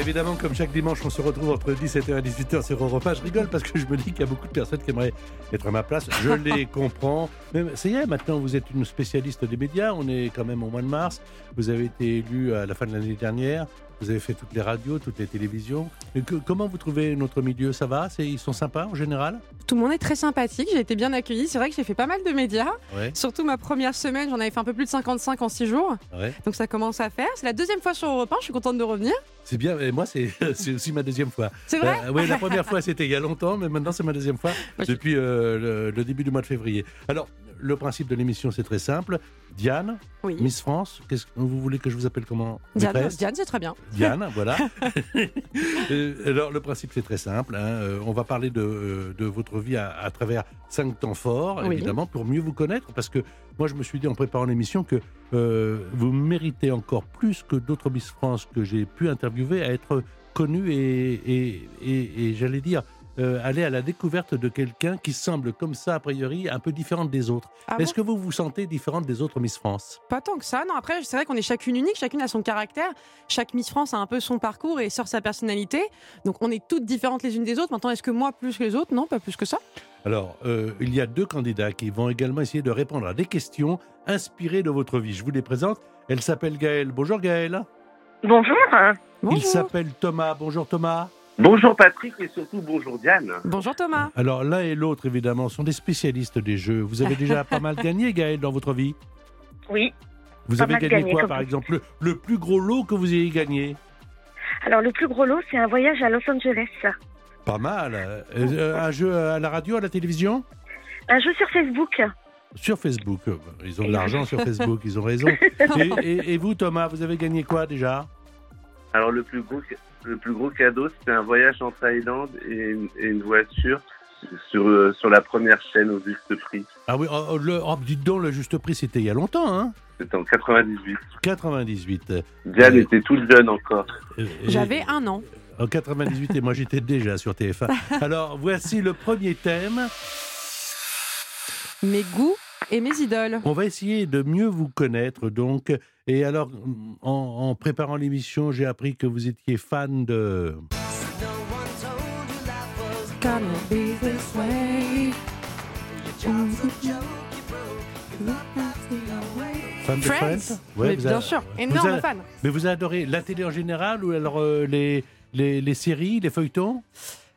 Évidemment, comme chaque dimanche, on se retrouve entre 17h et 18h sur Europe 1. Je rigole parce que je me dis qu'il y a beaucoup de personnes qui aimeraient être à ma place. Je les comprends. Mais ça y est, maintenant, vous êtes une spécialiste des médias. On est quand même au mois de mars. Vous avez été élue à la fin de l'année dernière. Vous avez fait toutes les radios, toutes les télévisions. Et que- comment vous trouvez notre milieu? Ça va? Ils sont sympas en général? Tout le monde est très sympathique, j'ai été bien accueillie. C'est vrai que j'ai fait pas mal de médias. Ouais. Surtout ma première semaine, j'en avais fait un peu plus de 55 en 6 jours. ouais. Donc ça commence à faire. C'est la deuxième fois sur Europe 1, je suis contente de revenir. C'est bien. Et moi, c'est aussi ma deuxième fois. C'est vrai Euh, oui, la première fois, c'était il y a longtemps, mais maintenant, c'est ma deuxième fois depuis euh, le, le début du mois de février. Alors, le principe de l'émission, c'est très simple. Diane, Oui. Miss France, qu'est-ce que vous voulez que je vous appelle comment Diane, Diane, c'est très bien. Diane, voilà. Euh, Alors, le principe, c'est très simple. hein. Euh, On va parler de, euh, de votre vie à, à travers cinq temps forts, Oui. évidemment, pour mieux vous connaître. Parce que moi, je me suis dit en préparant l'émission que euh, vous méritez encore plus que d'autres Miss France que j'ai pu interviewer à être connu et, et, et- et j'allais dire, euh, aller à la découverte de quelqu'un qui semble, comme ça, a priori, un peu différente des autres. Ah Est-ce bon que vous vous sentez différente des autres Miss France? Pas tant que ça. Non, après, c'est vrai qu'on est chacune unique, chacune a son caractère. Chaque Miss France a un peu son parcours et sort sa personnalité. Donc on est toutes différentes les unes des autres. Maintenant, est-ce que moi plus que les autres? Non, pas plus que ça. Alors, euh, il y a deux candidats qui vont également essayer de répondre à des questions inspirées de votre vie. Je vous les présente. Elle s'appelle Gaëlle. Bonjour Gaëlle. Bonjour. Il s'appelle Thomas. Bonjour Thomas. Bonjour Patrick et surtout bonjour Diane. Bonjour Thomas. Alors, l'un et l'autre, évidemment, sont des spécialistes des jeux. Vous avez déjà pas mal gagné, Gaëlle, dans votre vie Oui. Vous Pas avez mal gagné gagné, quoi, par exemple le, le plus gros lot que vous ayez gagné Alors le plus gros lot, c'est un voyage à Los Angeles. Pas mal. Euh, un jeu à la radio, à la télévision Un jeu sur Facebook. Sur Facebook. Ils ont de l'argent sur Facebook, ils ont raison. Et, et- et vous, Thomas, vous avez gagné quoi déjà? Alors le plus gros, le plus gros cadeau, c'était un voyage en Thaïlande et une, et une voiture sur, euh, sur la première chaîne au juste prix. Ah oui, oh, oh, le, oh, dites donc, le juste prix, c'était il y a longtemps, hein C'était en 98. 98. Diane Ouais. était toute jeune encore. Euh, J'avais un an. En 98, et moi j'étais déjà sur TF1. Alors, voici le premier thème. Mes goûts et mes idoles. On va essayer de mieux vous connaître, donc. Et alors, en, en préparant l'émission, j'ai appris que vous étiez fan de... Fan de Friends? Friends? Ouais, Mais vous bien a- sûr, énorme a- fan. Mais vous adorez la télé en général ou alors euh, les, les, les séries, les feuilletons?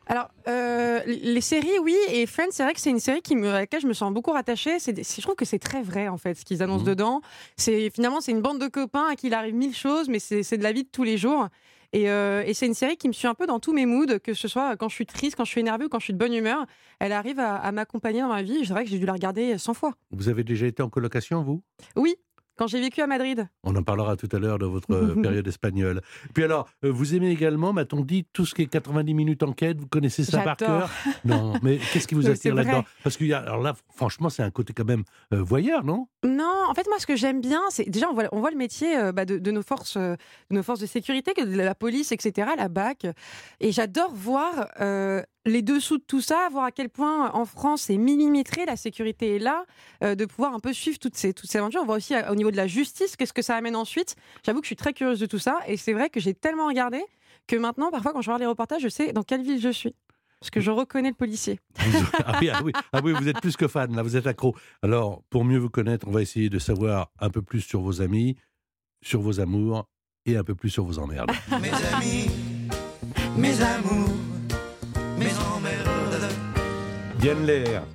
Alors, euh, les séries, oui, et Friends, c'est vrai que c'est une série qui me, à laquelle je me sens beaucoup rattachée. C'est, je trouve que c'est très vrai, en fait, ce qu'ils annoncent Mhm. dedans. C'est, finalement, c'est une bande de copains à qui il arrive mille choses, mais c'est, c'est de la vie de tous les jours. Et, euh, et c'est une série qui me suit un peu dans tous mes moods, que ce soit quand je suis triste, quand je suis énervée ou quand je suis de bonne humeur. Elle arrive à, à m'accompagner dans ma vie. C'est vrai que j'ai dû la regarder 100 fois. Vous avez déjà été en colocation, vous? Oui, quand j'ai vécu à Madrid. On en parlera tout à l'heure de votre euh, période espagnole. Puis alors, euh, vous aimez également, m'a-t-on dit, tout ce qui est 90 minutes enquête, vous connaissez ça par cœur? Non, mais qu'est-ce qui vous attire là-dedans? Parce que alors là, franchement, c'est un côté quand même euh, voyeur, non? Non, en fait, moi, ce que j'aime bien, c'est déjà, on voit, on voit le métier euh, bah, de, de nos forces, euh, de nos forces de sécurité, de la police, etc., la BAC. Et j'adore voir les dessous de tout ça, voir à quel point en France c'est millimétré, la sécurité est là, euh, de pouvoir un peu suivre toutes ces, toutes ces aventures. On voit aussi euh, au niveau de la justice, qu'est-ce que ça amène ensuite. J'avoue que je suis très curieuse de tout ça. Et c'est vrai que j'ai tellement regardé que maintenant, parfois, quand je regarde les reportages, je sais dans quelle ville je suis. Parce que je reconnais le policier. Ah, oui, ah oui, ah oui, vous êtes plus que fan, là, vous êtes accro. Alors, pour mieux vous connaître, on va essayer de savoir un peu plus sur vos amis, sur vos amours et un peu plus sur vos emmerdes. mes amis, mes amours. Diane Lair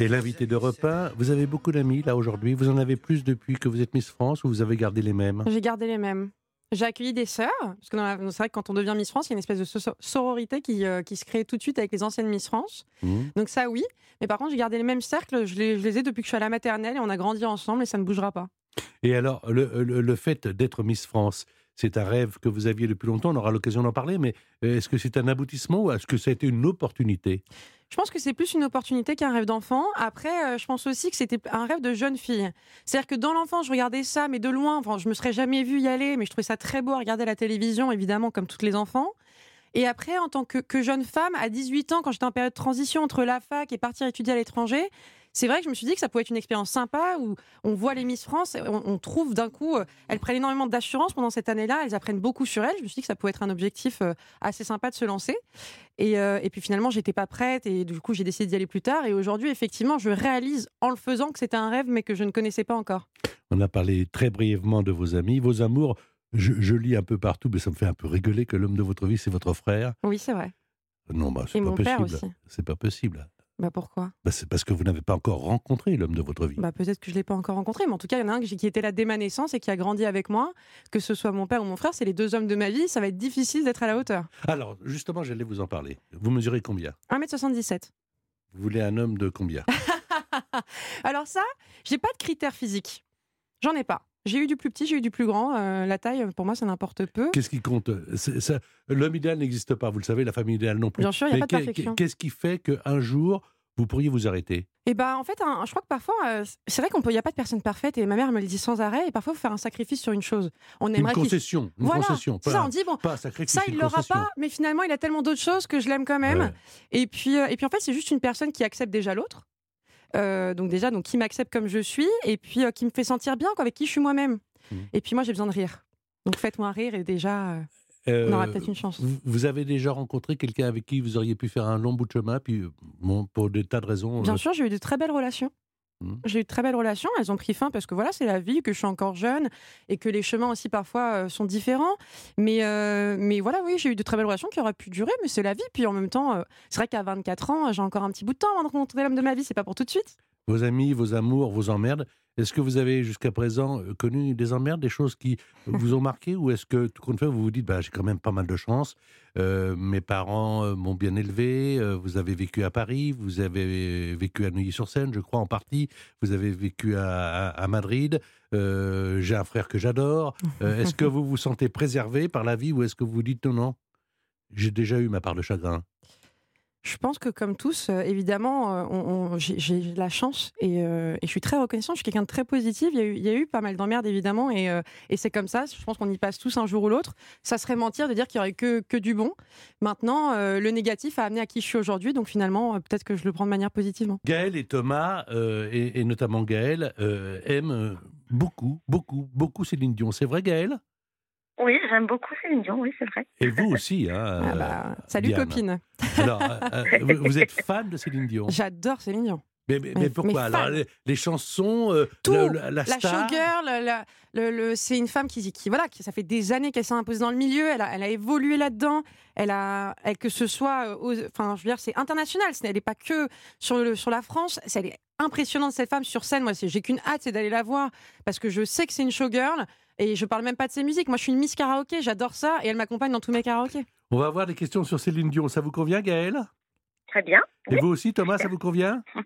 est l'invité d'Europe 1. Vous avez beaucoup d'amis là aujourd'hui. Vous en avez plus depuis que vous êtes Miss France ou vous avez gardé les mêmes? J'ai gardé les mêmes. J'ai accueilli des sœurs, parce que dans la- c'est vrai que quand on devient Miss France, il y a une espèce de so- sororité qui, euh, qui se crée tout de suite avec les anciennes Miss France. Mhm. Donc ça, oui. Mais par contre, j'ai gardé les mêmes cercles, je les, je les ai depuis que je suis à la maternelle et on a grandi ensemble et ça ne bougera pas. Et alors, le, le- le fait d'être Miss France, c'est un rêve que vous aviez depuis longtemps, on aura l'occasion d'en parler, mais euh, est-ce que c'est un aboutissement ou est-ce que ça a été une opportunité? Je pense que c'est plus une opportunité qu'un rêve d'enfant. Après, euh, je pense aussi que c'était un rêve de jeune fille. C'est-à-dire que dans l'enfance, je regardais ça, mais de loin. Enfin, je me serais jamais vue y aller, mais je trouvais ça très beau à regarder la télévision, évidemment, comme tous les enfants. Et après, en tant que, que jeune femme, à 18 ans, quand j'étais en période de transition entre la fac et partir étudier à l'étranger, c'est vrai que je me suis dit que ça pouvait être une expérience sympa où on voit les Miss France, on, on trouve d'un coup, euh, elles prennent énormément d'assurance pendant cette année-là, elles apprennent beaucoup sur elles. Je me suis dit que ça pouvait être un objectif euh, assez sympa de se lancer. Et, euh, et puis finalement, j'étais pas prête et du coup, j'ai décidé d'y aller plus tard. Et aujourd'hui, effectivement, je réalise en le faisant que c'était un rêve, mais que je ne connaissais pas encore. On a parlé très brièvement de vos amis, vos amours. Je, je lis un peu partout, mais ça me fait un peu rigoler que l'homme de votre vie, c'est votre frère. Oui, c'est vrai. Non, bah, c'est pas père possible. C'est pas possible. Bah pourquoi? Bah, c'est parce que vous n'avez pas encore rencontré l'homme de votre vie. Bah peut-être que je l'ai pas encore rencontré, mais en tout cas, il y en a un qui était là dès ma naissance et qui a grandi avec moi. Que ce soit mon père ou mon frère, c'est les deux hommes de ma vie. Ça va être difficile d'être à la hauteur. Alors, justement, j'allais vous en parler. Vous mesurez combien? 1m77. Vous voulez un homme de combien? Alors ça, j'ai pas de critères physiques. J'en ai pas. J'ai eu du plus petit, j'ai eu du plus grand. Euh, la taille, pour moi, ça n'importe peu. Qu'est-ce qui compte? Ça- L'homme idéal n'existe pas, vous le savez, la famille idéale non plus. Bien sûr, il n'y a Mais pas de perfection. Qu'est-ce qui fait qu'un jour, vous pourriez vous arrêter? Et bah en fait, je crois que parfois, euh, c'est vrai qu'on peut, il y a pas de personne parfaite et ma mère me le dit sans arrêt. Et parfois, il faut faire un sacrifice sur une chose. On Une aimerait qu'il- concession. Une Voilà, concession. Pas, ça. On dit bon, pas ça une il l'aura concession. pas, mais finalement, il a tellement d'autres choses que je l'aime quand même. Ouais. Et puis, euh, et puis en fait, c'est juste une personne qui accepte déjà l'autre. Euh, donc déjà, donc qui m'accepte comme je suis, et puis euh, qui me fait sentir bien, quoi, avec qui je suis moi-même. Mhm. Et puis moi, j'ai besoin de rire. Donc faites-moi rire, et déjà, euh, Euh, on aura peut-être une chance. Vous, avez déjà rencontré quelqu'un avec qui vous auriez pu faire un long bout de chemin, puis euh, bon, pour des tas de raisons. Bien euh, sûr, j'ai eu de très belles relations. Mhm. J'ai eu de très belles relations. Elles ont pris fin parce que voilà, c'est la vie, que je suis encore jeune et que les chemins aussi parfois euh, sont différents. Mais, euh, mais voilà, oui, j'ai eu de très belles relations qui auraient pu durer, mais c'est la vie. Puis en même temps, euh, c'est vrai qu'à 24 ans, j'ai encore un petit bout de temps avant de rencontrer l'homme de ma vie. C'est pas pour tout de suite. Vos amis, vos amours, vos emmerdes. Est-ce que vous avez jusqu'à présent euh, connu des emmerdes, des choses qui vous ont marqué, ou est-ce que tout compte fait, vous vous dites, bah, j'ai quand même pas mal de chance. euh, mes parents euh, m'ont bien élevé. vous avez vécu à Paris, vous avez vécu à Neuilly-sur-Seine, je crois en partie. Vous avez vécu à, à- Madrid. j'ai un frère que j'adore. Est-ce que vous vous sentez préservé par la vie, ou est-ce que vous vous dites, non, non, j'ai déjà eu ma part de chagrin? Je pense que comme tous, euh, évidemment, euh, on- on- j'ai la chance et, euh, et je suis très reconnaissante. Je suis quelqu'un de très positif. Il y a eu, pas mal d'emmerdes, évidemment, et, c'est comme ça. Je pense qu'on y passe tous un jour ou l'autre. Ça serait mentir de dire qu'il y aurait que, que du bon. Maintenant, le négatif a amené à qui je suis aujourd'hui, donc finalement, peut-être que je le prends de manière positivement. Gaël et Thomas, et, et notamment Gaël, aiment beaucoup, beaucoup, beaucoup Céline Dion. C'est vrai, Gaël? Oui, j'aime beaucoup Céline Dion, oui, c'est vrai. Et vous aussi, hein Ah euh, bah, salut Diane. copine. Alors, euh, euh, vous, vous êtes fan de Céline Dion? J'adore Céline Dion. Mais, mais- mais- mais pourquoi mais. Alors, les, les chansons, euh, Tout. la, la- la star? showgirl, la- la- le, le- c'est une femme qui, qui voilà, qui, ça fait des années qu'elle s'est imposée dans le milieu. Elle a, elle a évolué là-dedans. Elle a, elle, que ce soit, euh, aux- enfin, je veux dire, c'est international. Ce n'est- Elle n'est pas que sur le, sur la France. C'est- Elle est impressionnante cette femme sur scène. Moi, j'ai qu'une hâte, c'est d'aller la voir parce que je sais que c'est une showgirl. Et je parle même pas de ses musiques. Moi, je suis une Miss Karaoké. J'adore ça. Et elle m'accompagne dans tous mes karaokés. On va avoir des questions sur Céline Dion. Ça vous convient, Gaël Très bien. Et vous aussi, Thomas, ça vous convient?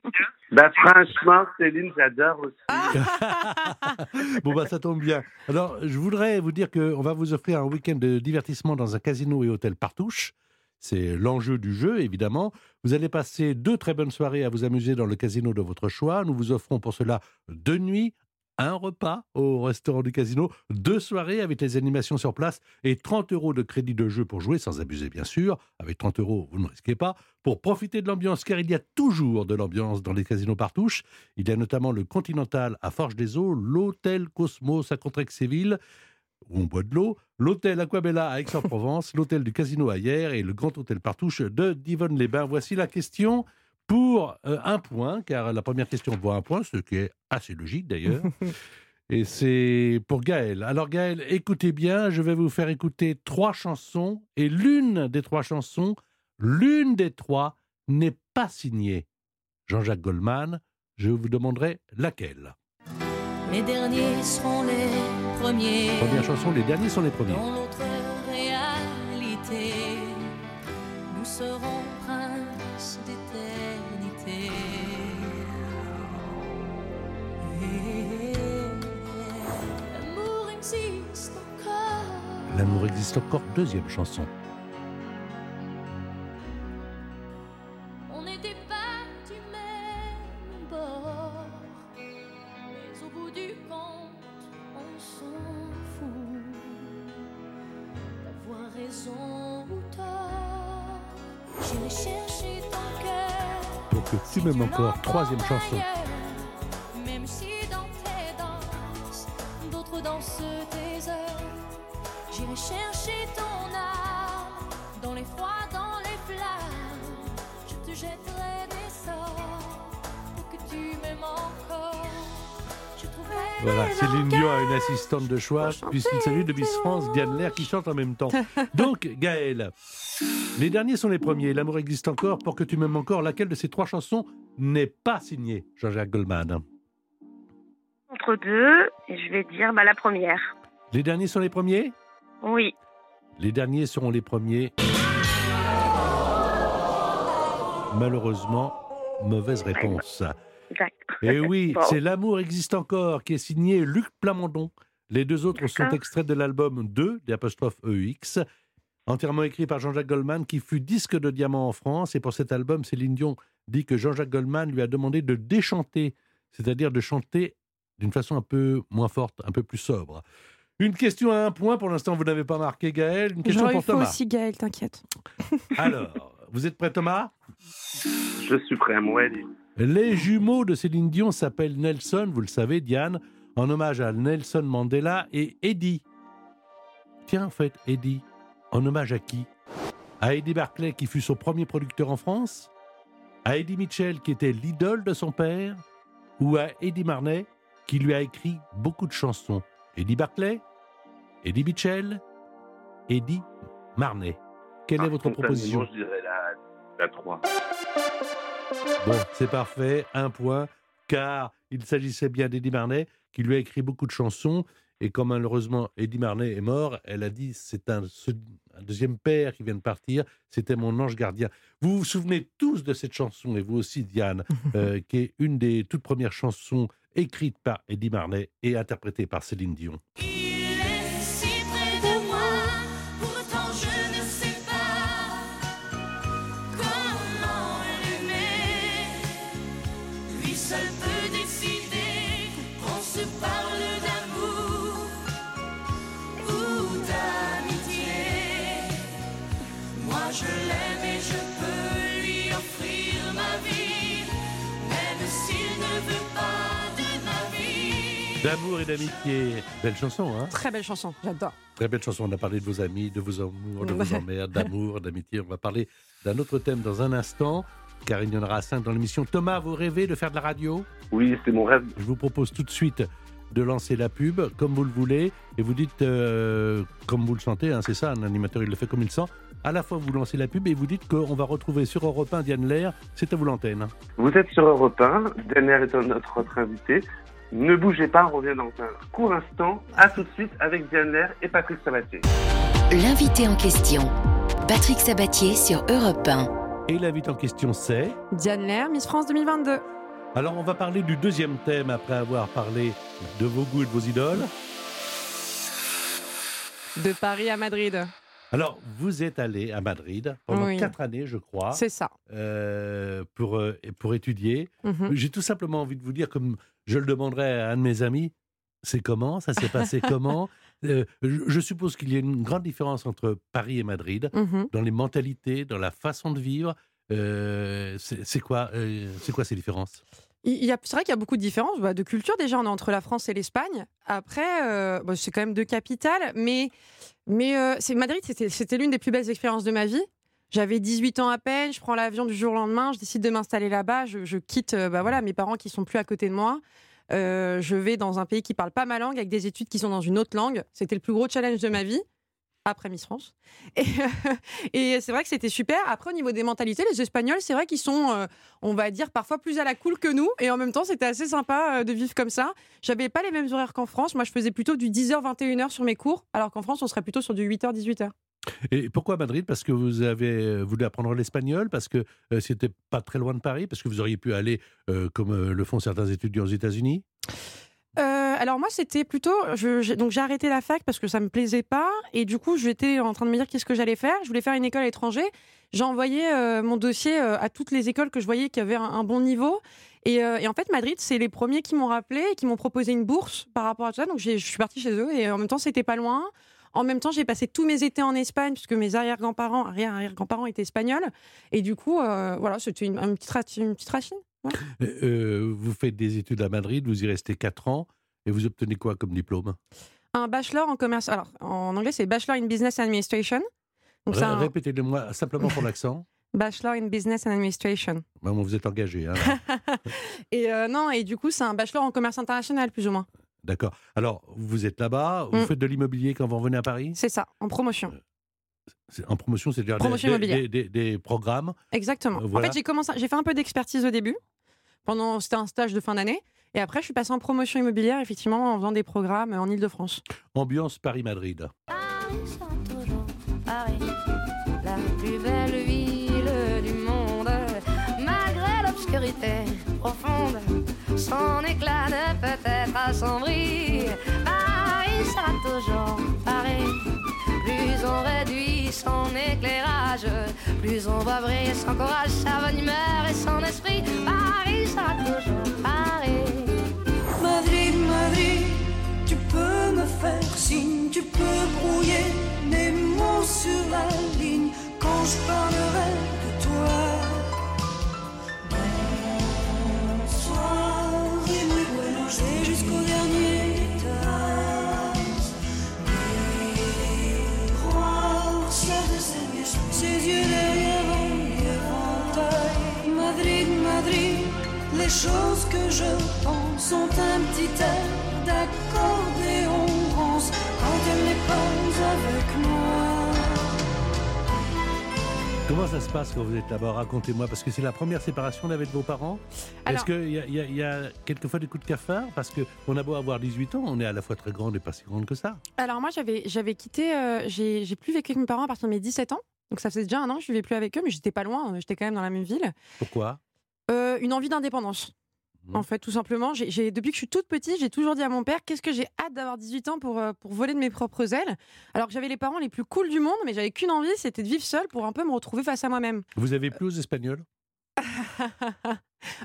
Bah, franchement, Céline, j'adore aussi. Bon, bah, ça tombe bien. Alors, je voudrais vous dire qu'on va vous offrir un week-end de divertissement dans un casino et hôtel Partouche. C'est l'enjeu du jeu, évidemment. Vous allez passer deux très bonnes soirées à vous amuser dans le casino de votre choix. Nous vous offrons pour cela deux nuits, un repas au restaurant du casino, deux soirées avec les animations sur place et 30 euros de crédit de jeu pour jouer, sans abuser bien sûr. Avec 30 euros, vous ne risquez pas. Pour profiter de l'ambiance, car il y a toujours de l'ambiance dans les casinos Partouche. Il y a notamment le Continental à Forge des Eaux, l'hôtel Cosmos à Contrexéville, où on boit de l'eau, l'hôtel Aquabella à Aix-en-Provence, l'hôtel du Casino à Hier et le Grand Hôtel Partouche de Divonne-les-Bains. Voici la question pour euh, un point, car la première question vaut un point, ce qui est assez logique d'ailleurs. Et c'est pour Gaël. Alors Gaël, écoutez bien, je vais vous faire écouter trois chansons, et l'une des trois chansons, l'une des trois n'est pas signée Jean-Jacques Goldman. Je vous demanderai laquelle. Les derniers seront les premiers. Première chanson, les derniers sont les premiers. L'amour existe encore, deuxième chanson. On n'était pas du même bord. Mais au bout du compte, on s'en fout. D'avoir raison ou tort. J'irai chercher ton cœur. Donc tu m'aimes encore, troisième chanson. Assistante de choix, puisqu'il s'agit de Miss France, Diane Lair, qui chante en même temps. Donc, Gaël, les derniers sont les premiers. L'amour existe encore, pour que tu m'aimes encore. Laquelle de ces trois chansons n'est pas signée Jean-Jacques Goldman? Entre deux, et je vais dire bah, la première. Les derniers sont les premiers? Oui. Les derniers seront les premiers. Malheureusement, mauvaise réponse. Et oui, Bon. c'est L'amour existe encore qui est signé Luc Plamondon. Les deux autres sont D'accord. extraits de l'album 2 des apostrophes EX, entièrement écrit par Jean-Jacques Goldman qui fut disque de diamant en France. Et pour cet album, Céline Dion dit que Jean-Jacques Goldman lui a demandé de déchanter, c'est-à-dire de chanter d'une façon un peu moins forte, un peu plus sobre. Une question à un point, pour l'instant vous n'avez pas marqué Gaël, une question Genre, pour il faut Thomas. aussi Gaël, t'inquiète. Alors, vous êtes prêt Thomas? Je suis prêt à moi. Les jumeaux de Céline Dion s'appellent Nelson, vous le savez, Diane, en hommage à Nelson Mandela et Eddie. Tiens, en fait, Eddie, en hommage à qui? À Eddie Barclay, qui fut son premier producteur en France? À Eddie Mitchell, qui était l'idole de son père? Ou à Eddie Marnet, qui lui a écrit beaucoup de chansons? Eddie Barclay? Eddie Mitchell? Eddie Marnet. Quelle est Ah, votre proposition? Je dirais la, la 3. Bon, c'est parfait, un point, car il s'agissait bien d'Eddie Marnet, qui lui a écrit beaucoup de chansons, et quand malheureusement Eddie Marnet est mort, elle a dit c'est un, deuxième père qui vient de partir, c'était mon ange gardien. Vous vous souvenez tous de cette chanson, et vous aussi Diane, euh, qui est une des toutes premières chansons écrites par Eddie Marnet et interprétée par Céline Dion. D'amour et d'amitié. Belle chanson, hein Très belle chanson, j'adore. Très belle chanson. On a parlé de vos amis, de vos amours, de vos emmerdes, d'amour, d'amitié. On va parler d'un autre thème dans un instant, car il y en aura cinq dans l'émission. Thomas, vous rêvez de faire de la radio? Oui, c'est mon rêve. Je vous propose tout de suite de lancer la pub, comme vous le voulez, et vous dites euh, comme vous le sentez, hein, c'est ça, un animateur il le fait comme il le sent. À la fois vous lancez la pub et vous dites qu'on va retrouver sur Europe 1 Diane Lair, c'est à vous l'antenne. Vous êtes sur Europe 1, Daniel est notre autre invité. Ne bougez pas, on revient dans un court instant. À tout de suite avec Diane Lair et Patrick Sabatier. L'invité en question, Patrick Sabatier sur Europe 1. Et l'invité en question c'est... Diane Lair, Miss France 2022. Alors on va parler du deuxième thème après avoir parlé de vos goûts et de vos idoles. De Paris à Madrid. Alors, vous êtes allé à Madrid pendant Oui. quatre années, je crois, C'est ça. euh, pour, euh, pour étudier. Mhm. J'ai tout simplement envie de vous dire, comme je le demanderais à un de mes amis, c'est comment Ça s'est passé comment? Euh, je, je suppose qu'il y a une grande différence entre Paris et Madrid, Mhm. dans les mentalités, dans la façon de vivre. Euh, c'est quoi, euh, c'est quoi ces différences? Il y a- C'est vrai qu'il y a beaucoup de différences bah, de culture déjà on est entre la France et l'Espagne. Après, euh, c'est quand même deux capitales, mais, mais euh, c'est Madrid, c'était l'une des plus belles expériences de ma vie. J'avais 18 ans à peine, je prends l'avion du jour au lendemain, je décide de m'installer là-bas, je, quitte euh, bah, voilà, mes parents qui sont plus à côté de moi. Euh, je vais dans un pays qui parle pas ma langue, avec des études qui sont dans une autre langue. C'était le plus gros challenge de ma vie. après Miss France. Et, c'est vrai que c'était super. Après, au niveau des mentalités, les Espagnols, c'est vrai qu'ils sont, euh, on va dire, parfois plus à la cool que nous. Et en même temps, c'était assez sympa de vivre comme ça. J'avais pas les mêmes horaires qu'en France. Moi, je faisais plutôt du 10h, 21h sur mes cours, alors qu'en France, on serait plutôt sur du 8h, 18h. Et pourquoi Madrid? Parce que vous avez euh, voulu apprendre l'espagnol, parce que euh, c'était pas très loin de Paris, parce que vous auriez pu aller, euh, comme le font certains étudiants aux États-Unis? Alors moi c'était plutôt donc j'ai arrêté la fac parce que ça me plaisait pas et du coup j'étais en train de me dire qu'est-ce que j'allais faire. Je voulais faire une école à l'étranger. J'ai envoyé mon dossier à toutes les écoles que je voyais qui avaient un, bon niveau. Et, et en fait Madrid c'est les premiers qui m'ont rappelé et qui m'ont proposé une bourse par rapport à tout ça. Donc je suis partie chez eux et en même temps c'était pas loin en même temps, j'ai passé tous mes étés en Espagne puisque mes arrière-grands-parents, arrière-arrière-grands-parents étaient espagnols. Et du coup, euh, voilà, c'était une, une petite, une petite racine. Euh, euh, Vous faites des études à Madrid, vous y restez 4 ans, et vous obtenez quoi comme diplôme? Un bachelor en commerce. Alors, en anglais, c'est Bachelor in Business Administration. Ré- un Répétez-le-moi simplement pour l'accent. Bachelor in Business and Administration. Maman, vous êtes engagé. hein. Et euh, non, et du coup, c'est un bachelor en commerce international, plus ou moins. D'accord. Alors, vous êtes là-bas, vous Mm. faites de l'immobilier quand vous revenez à Paris? C'est ça, en promotion. C'est- En promotion, c'est-à-dire des- Promotion des, immobilière. des- des- des programmes. Exactement. Euh, voilà. En fait, j'ai commencé, j'ai fait un peu d'expertise au début. Pendant, c'était un stage de fin d'année. Et après, je suis passée en promotion immobilière, effectivement, en faisant des programmes en Ile-de-France. Ambiance Paris-Madrid. Paris toujours Paris, la plus belle Profonde, son éclat ne peut être assombri. Paris sera toujours Paris. Plus on réduit son éclairage, plus on voit briller son courage, sa bonne humeur et son esprit. Paris sera toujours Paris. Madrid, Madrid, tu peux me faire signe, tu peux brouiller mes mots sur la ligne quand je parlerai de toi. Les choses que je pense sont un petit air d'accordéon rance quand elle n'est pas avec moi. Comment ça se passe quand vous êtes là-bas? Racontez-moi, parce que c'est la première séparation avec vos parents. Est-ce qu'il y, a- y y quelquefois des coups de cafard? Parce qu'on a beau avoir 18 ans, on est à la fois très grande et pas si grande que ça. Alors moi, j'avais, quitté, euh, j'ai, plus vécu avec mes parents à partir de mes 17 ans. Donc ça faisait déjà un an que je vivais plus avec eux, mais j'étais pas loin, j'étais quand même dans la même ville. Pourquoi? Une envie d'indépendance. Mhm. En fait, tout simplement, j'ai, depuis que je suis toute petite, j'ai toujours dit à mon père qu'est-ce que j'ai hâte d'avoir 18 ans pour, euh, pour voler de mes propres ailes? Alors que j'avais les parents les plus cool du monde, mais j'avais qu'une envie, c'était de vivre seule pour un peu me retrouver face à moi-même. Vous avez plus aux Espagnols?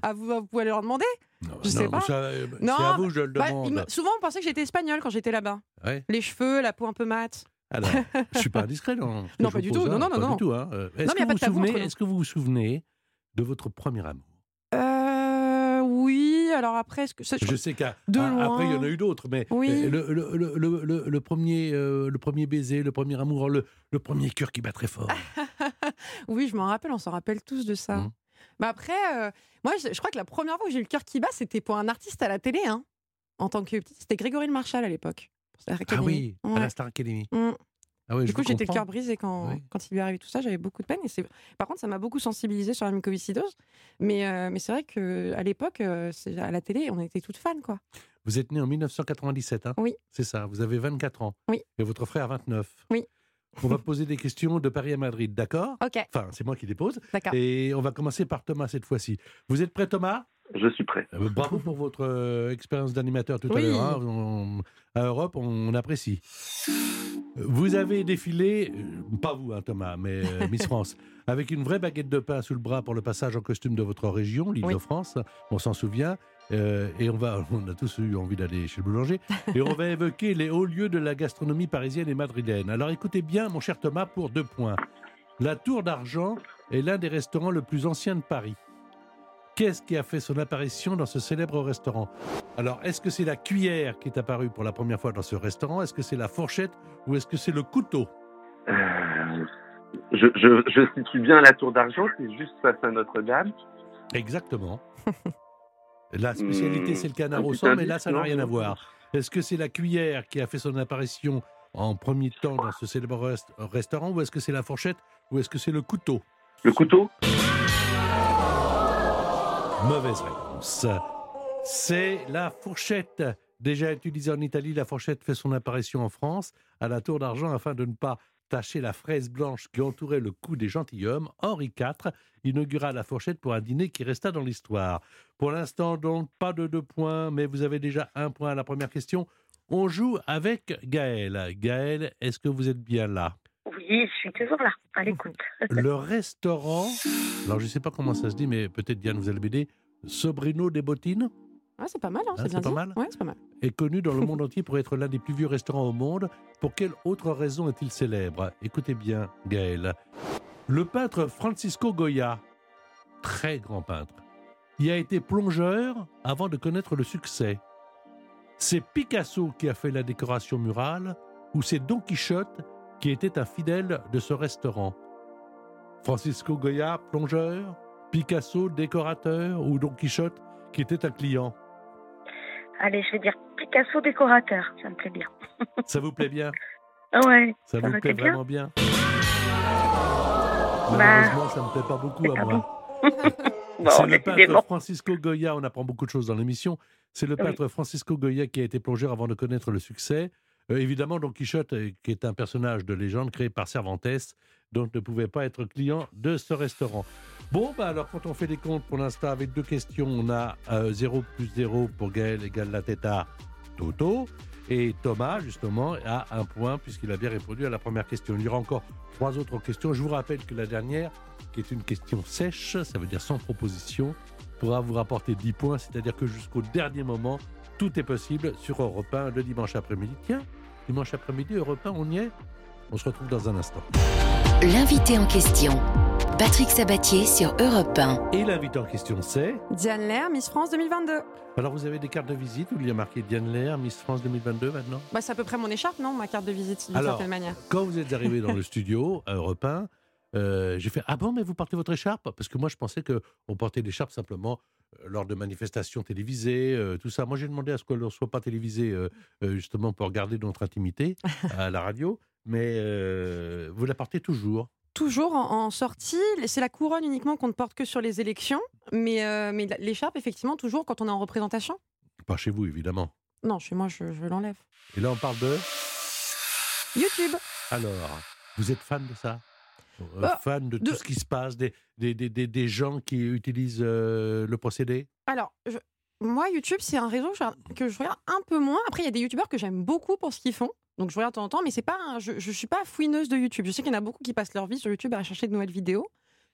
Ah, vous, vous pouvez leur demander? Non, Je sais pas. ça, euh, Non, c'est à vous, je le Bah, demande. Souvent, on pensait que j'étais espagnole quand j'étais là-bas. Ouais. Les cheveux, la peau un peu mate. Alors, je suis pas indiscret, non que Non, pas du tout. hein, Non, non, non, non. hein. Euh, Est-ce que, vous vous vous souvenez de votre premier amour? Euh, alors après, que ça- je- Je sais qu'après, il y en a eu d'autres, mais Oui. le, le- le- le- le- le premier, euh, le premier baiser, le premier amour, le, premier cœur qui bat très fort. Oui, je m'en rappelle, on s'en rappelle tous de ça. Mhm. Mais après, euh, moi, je, je crois que la première fois où j'ai eu le cœur qui bat, c'était pour un artiste à la télé, hein, en tant que petite. C'était Grégory Le Marchal à l'époque. Ah oui, à la Star Academy. Mm. Ah Du coup, j'étais le cœur brisé quand, quand il lui est arrivé tout ça. J'avais beaucoup de peine. Et Par contre, ça m'a beaucoup sensibilisé sur la mucoviscidose. Mais, euh, mais c'est vrai qu'à l'époque, euh, à la télé, on était toutes fans, quoi. Vous êtes né en 1997, hein? Oui. C'est ça, vous avez 24 ans. Oui. Et votre frère 29. Oui. On va poser des questions de Paris à Madrid, d'accord? Ok, Enfin, c'est moi qui les pose. d'accord. Et on va commencer par Thomas cette fois-ci. Vous êtes prêt, Thomas? Je suis prêt. Euh, Bravo pour votre euh, expérience d'animateur tout à l'heure. hein. On- à Europe, on apprécie. Vous avez défilé, euh, pas vous, hein, Thomas, mais euh, Miss France, avec une vraie baguette de pain sous le bras pour le passage en costume de votre région, l'Île-de-France. On s'en souvient. Euh, et on, va, on a tous eu envie d'aller chez le boulanger. Et on va évoquer les hauts lieux de la gastronomie parisienne et madrilène. Alors écoutez bien, mon cher Thomas, pour deux points. La Tour d'Argent est l'un des restaurants le plus anciens de Paris. Qu'est-ce qui a fait son apparition dans ce célèbre restaurant? Alors, est-ce que c'est la cuillère qui est apparue pour la première fois dans ce restaurant? Est-ce que c'est la fourchette Ou est-ce que c'est le couteau? Euh, je, je, je situe bien la tour d'argent, c'est juste face à Notre-Dame. Exactement. La spécialité, Hmm, c'est le canard au sang, mais là, ça n'a rien à voir. Est-ce que c'est la cuillère qui a fait son apparition en premier temps dans ce célèbre rest- restaurant Ou est-ce que c'est la fourchette Ou est-ce que c'est le couteau? Le couteau? Mauvaise réponse. C'est la fourchette. Déjà utilisée en Italie, la fourchette fait son apparition en France à la Tour d'Argent afin de ne pas tacher la fraise blanche qui entourait le cou des gentilshommes. Henri IV inaugura la fourchette pour un dîner qui resta dans l'histoire. Pour l'instant, donc, pas de deux points, mais vous avez déjà un point à la première question. On joue avec Gaël. Gaël, est-ce que vous êtes bien là? Oui, je suis toujours là, à l'écoute. Le restaurant, alors je ne sais pas comment ça se dit, mais peut-être Diane, vous allez m'aider. Sobrino des Bottines Ouais, c'est pas mal, hein, Ah, c'est bien c'est pas dit. mal Ouais, c'est pas mal. est connu dans le monde entier pour être l'un des plus vieux restaurants au monde. Pour quelle autre raison est-il célèbre? Écoutez bien, Gaël. Le peintre Francisco Goya, très grand peintre, y a été plongeur avant de connaître le succès. C'est Picasso qui a fait la décoration murale ou c'est Don Quichotte qui était un fidèle de ce restaurant Francisco Goya, plongeur, Picasso, décorateur ou Don Quichotte qui était un client Allez, je vais dire Picasso décorateur, ça me plaît bien. Ça vous plaît bien? Ah ouais, Ça Ça vous plaît vraiment bien? Bah, Malheureusement, ça ne me plaît pas beaucoup à pas moi. bon, C'est le peintre. Francisco Goya, on apprend beaucoup de choses dans l'émission. C'est le Oui. peintre Francisco Goya qui a été plongeur avant de connaître le succès. Euh, évidemment, Don Quichotte, euh, qui est un personnage de légende créé par Cervantes, donc ne pouvait pas être client de ce restaurant. Bon, bah alors quand on fait les comptes pour l'instant avec deux questions, on a euh, 0 plus 0 pour Gaël égale la tête Toto. Et Thomas, justement, a un point puisqu'il a bien répondu à la première question. Il y aura encore trois autres questions. Je vous rappelle que la dernière, qui est une question sèche, ça veut dire sans proposition, pourra vous rapporter 10 points, c'est-à-dire que jusqu'au dernier moment, tout est possible sur Europe 1 le dimanche après-midi. Tiens, dimanche après-midi, Europe 1, on y est On se retrouve dans un instant. L'invité en question. Patrick Sabatier sur Europe 1. Et l'invité en question, c'est Diane Lair, Miss France 2022. Alors, vous avez des cartes de visite où il y a marqué Diane Lair, Miss France 2022 maintenant? Bah, c'est à peu près mon écharpe, non Ma carte de visite, d'une certaine manière. Quand vous êtes arrivé dans le studio, à Europe 1, euh, j'ai fait Ah bon, mais vous portez votre écharpe? Parce que moi, je pensais qu'on portait l'écharpe simplement euh, lors de manifestations télévisées, euh, tout ça. Moi, j'ai demandé à ce qu'on ne soit pas télévisé, euh, euh, justement, pour garder notre intimité à la radio. Mais euh, vous la portez toujours? Toujours en, en sortie, c'est la couronne uniquement qu'on ne porte que sur les élections, mais, euh, mais l'écharpe, effectivement, toujours quand on est en représentation. Pas chez vous, évidemment. Non, chez moi, je, je l'enlève. Et là, on parle de. YouTube Alors, vous êtes fan de ça? Euh, Bah, Fan de, de- tout ce qui se passe, des, des, des, des- des gens qui utilisent euh, le procédé? Alors, je- moi, YouTube, c'est un réseau que je, regarde un peu moins. Après, il y a des youtubeurs que j'aime beaucoup pour ce qu'ils font. Donc, je regarde de temps en temps, mais c'est pas un- je ne suis pas fouineuse de YouTube. Je sais qu'il y en a beaucoup qui passent leur vie sur YouTube à chercher de nouvelles vidéos.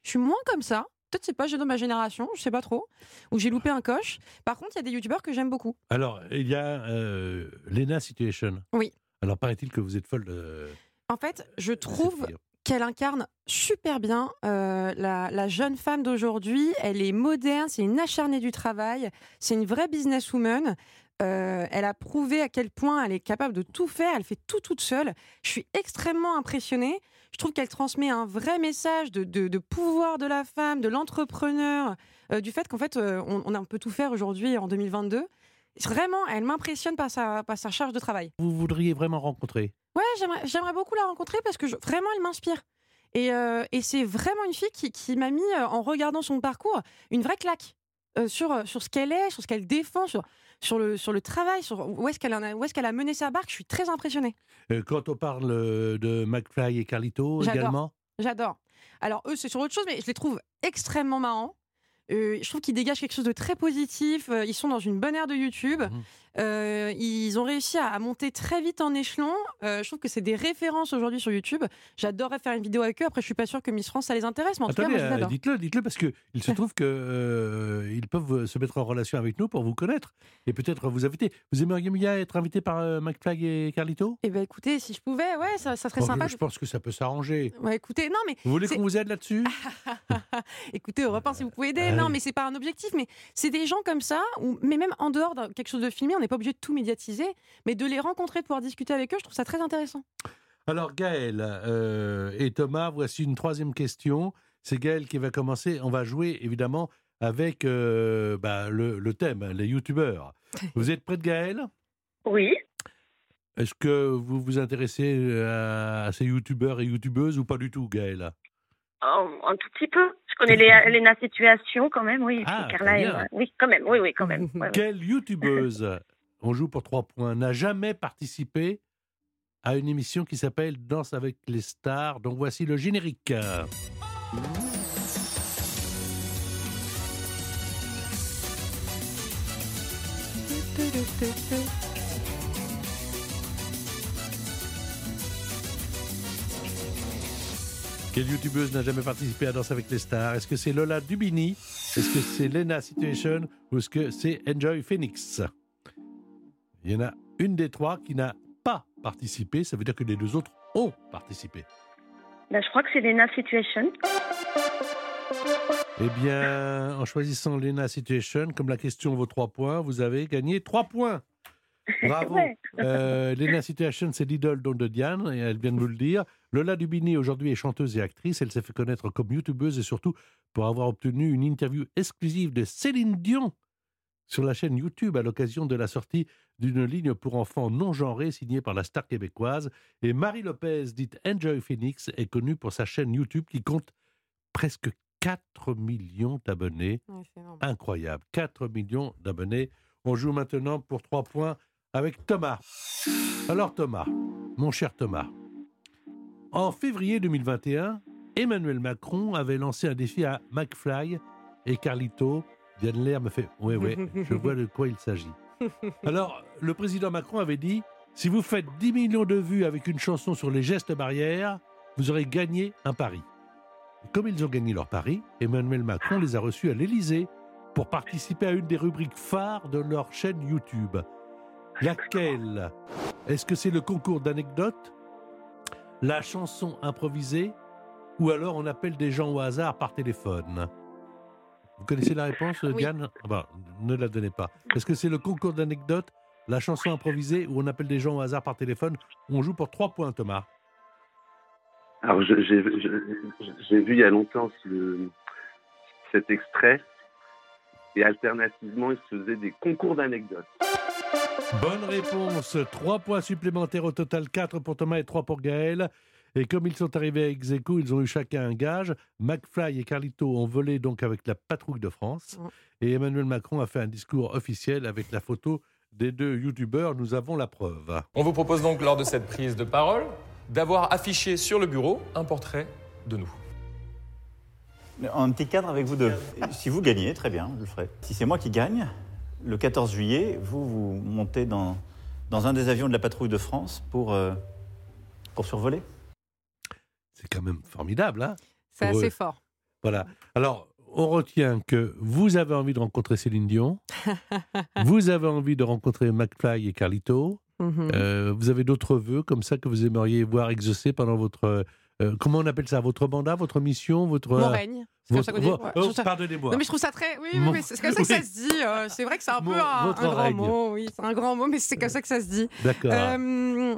Je suis moins comme ça. Peut-être c'est pas j'ai dans ma génération, je sais pas trop. Ou j'ai loupé un coche. Par contre, il y a des youtubeurs que j'aime beaucoup. Alors, il y a euh, Lena Situation. Oui. Alors, paraît-il que vous êtes folle de. En fait, je trouve. Qu'elle incarne super bien euh, la, jeune femme d'aujourd'hui. Elle est moderne, c'est une acharnée du travail, c'est une vraie businesswoman. Euh, elle a prouvé à quel point elle est capable de tout faire, elle fait tout toute seule. Je suis extrêmement impressionnée. Je trouve qu'elle transmet un vrai message de, pouvoir de la femme, de l'entrepreneur, euh, du fait qu'en fait, on, on peut tout faire aujourd'hui en 2022. Vraiment, elle m'impressionne par sa, par sa charge de travail. Vous voudriez vraiment rencontrer Ouais, j'aimerais, beaucoup la rencontrer parce que je- vraiment, elle m'inspire. Et, euh, et c'est vraiment une fille qui, qui m'a mis, euh, en regardant son parcours, une vraie claque euh, sur, sur ce qu'elle est, sur ce qu'elle défend, sur, sur, le, sur le travail, sur où est-ce qu'elle a- qu'elle a mené sa barque. Je suis très impressionnée. Euh, Quand on parle de McFly et Carlito également? J'adore. Alors, eux, c'est sur autre chose, mais je les trouve extrêmement marrants. Euh, je trouve qu'ils dégagent quelque chose de très positif. Euh, Ils sont dans une bonne ère de YouTube. Mhm. Euh, ils ont réussi à, à monter très vite en échelon. Euh, je trouve que c'est des références aujourd'hui sur YouTube. J'adorerais faire une vidéo avec eux. Après, je suis pas sûre que Miss France ça les intéresse, mais en tout Attendez, cas, je les euh, dites-le, dites-le, parce que il se trouve que ils peuvent se mettre en relation avec nous pour vous connaître et peut-être vous inviter. Vous aimeriez bien être invité par McFly et Carlito? Eh ben, écoutez, si je pouvais, ouais, ça, ça serait Bon, sympa. Je pense que ça peut s'arranger. Ouais, écoutez, non, mais Vous voulez qu'on vous aide là-dessus? Écoutez, Europe 1, si vous pouvez aider. Ouais. Non, mais c'est pas un objectif, mais c'est des gens comme ça, ou, mais même en dehors de quelque chose de filmé, on n'est pas obligé de tout médiatiser, mais de les rencontrer, de pouvoir discuter avec eux, je trouve ça très intéressant. Alors Gaël euh, et Thomas, voici une troisième question. C'est Gaël qui va commencer. On va jouer évidemment avec euh, bah, le, le thème, les youtubeurs. Vous êtes prêts Gaël Oui, Est-ce que vous vous intéressez euh, à ces youtubeurs et youtubeuses ou pas du tout, Gaëlle? Oh, un tout petit peu. Je connais les, Lena Situation quand même, oui. Ah, Carla, euh, oui, quand même, oui, oui, quand même. ouais. Quelle youtubeuse, on joue pour trois points, n'a jamais participé à une émission qui s'appelle Danse avec les stars Donc voici le générique. Quelle youtubeuse n'a jamais participé à Danse avec les stars? Est-ce que c'est Lola Dubini? Est-ce que c'est Lena Situation? Ou est-ce que c'est Enjoy Phoenix? Il y en a une des trois qui n'a pas participé. Ça veut dire que les deux autres ont participé. Ben, je crois que c'est Lena Situation. Eh bien, en choisissant Lena Situation, comme la question vaut trois points, vous avez gagné trois points. Bravo. Ouais. Euh, Lena Situation, c'est l'idole de Diane, et elle vient de vous le dire. Lola Dubini, aujourd'hui, est chanteuse et actrice. Elle s'est fait connaître comme youtubeuse et surtout pour avoir obtenu une interview exclusive de Céline Dion sur la chaîne YouTube à l'occasion de la sortie d'une ligne pour enfants non genrée signée par la star québécoise. Et Marie Lopez, dite Enjoy Phoenix, est connue pour sa chaîne YouTube qui compte presque 4 millions d'abonnés. Incroyable, 4 millions d'abonnés. On joue maintenant pour 3 points avec Thomas. Alors Thomas, mon cher Thomas, en février 2021, Emmanuel Macron avait lancé un défi à McFly et Carlito. Diane Lair me fait Oui, oui, je vois de quoi il s'agit. Alors, le président Macron avait dit Si vous faites 10 millions de vues avec une chanson sur les gestes barrières, vous aurez gagné un pari. Comme ils ont gagné leur pari, Emmanuel Macron les a reçus à l'Élysée pour participer à une des rubriques phares de leur chaîne YouTube. Laquelle? Est-ce que c'est le concours d'anecdotes? La chanson improvisée Ou alors on appelle des gens au hasard par téléphone Vous connaissez la réponse, Oui. Diane? Ah bah, Ne la donnez pas. Est-ce que c'est le concours d'anecdotes La chanson improvisée Ou on appelle des gens au hasard par téléphone? On joue pour 3 points, Thomas. Alors, j'ai vu il y a longtemps ce- cet extrait. Et alternativement, il se faisait des concours d'anecdotes. Bonne réponse. 3 points supplémentaires au total, 4 pour Thomas et 3 pour Gaël. Et comme ils sont arrivés à ex aequo, ils ont eu chacun un gage. McFly et Carlito ont volé donc avec la patrouille de France. Mm. Et Emmanuel Macron a fait un discours officiel avec la photo des deux youtubeurs. Nous avons la preuve. On vous propose donc lors de cette prise de parole d'avoir affiché sur le bureau un portrait de nous. Un petit cadre avec vous deux. Si vous gagnez, très bien, je le ferai. Si c'est moi qui gagne, le 14 juillet, vous, vous montez dans, dans un des avions de la patrouille de France pour, euh, pour survoler. C'est quand même formidable, hein C'est assez eux. fort. Voilà. Alors, on retient que vous avez envie de rencontrer Céline Dion. vous avez envie de rencontrer McFly et Carlito. Mhm. Euh, vous avez d'autres vœux comme ça que vous aimeriez voir exaucer pendant votre. Euh, comment on appelle ça? Votre mandat, votre mission votre, Mon euh, règne. C'est comme ça qu'on dit. votre- Ouais, oh, ça- Pardonnez-moi. Non mais je trouve ça très. Oui, Mon- c'est comme ça que ça se dit. euh, c'est vrai que c'est un Mon- peu un, votre un grand mot. Oui, c'est un grand mot, mais c'est comme ça que ça se dit. D'accord. Euh,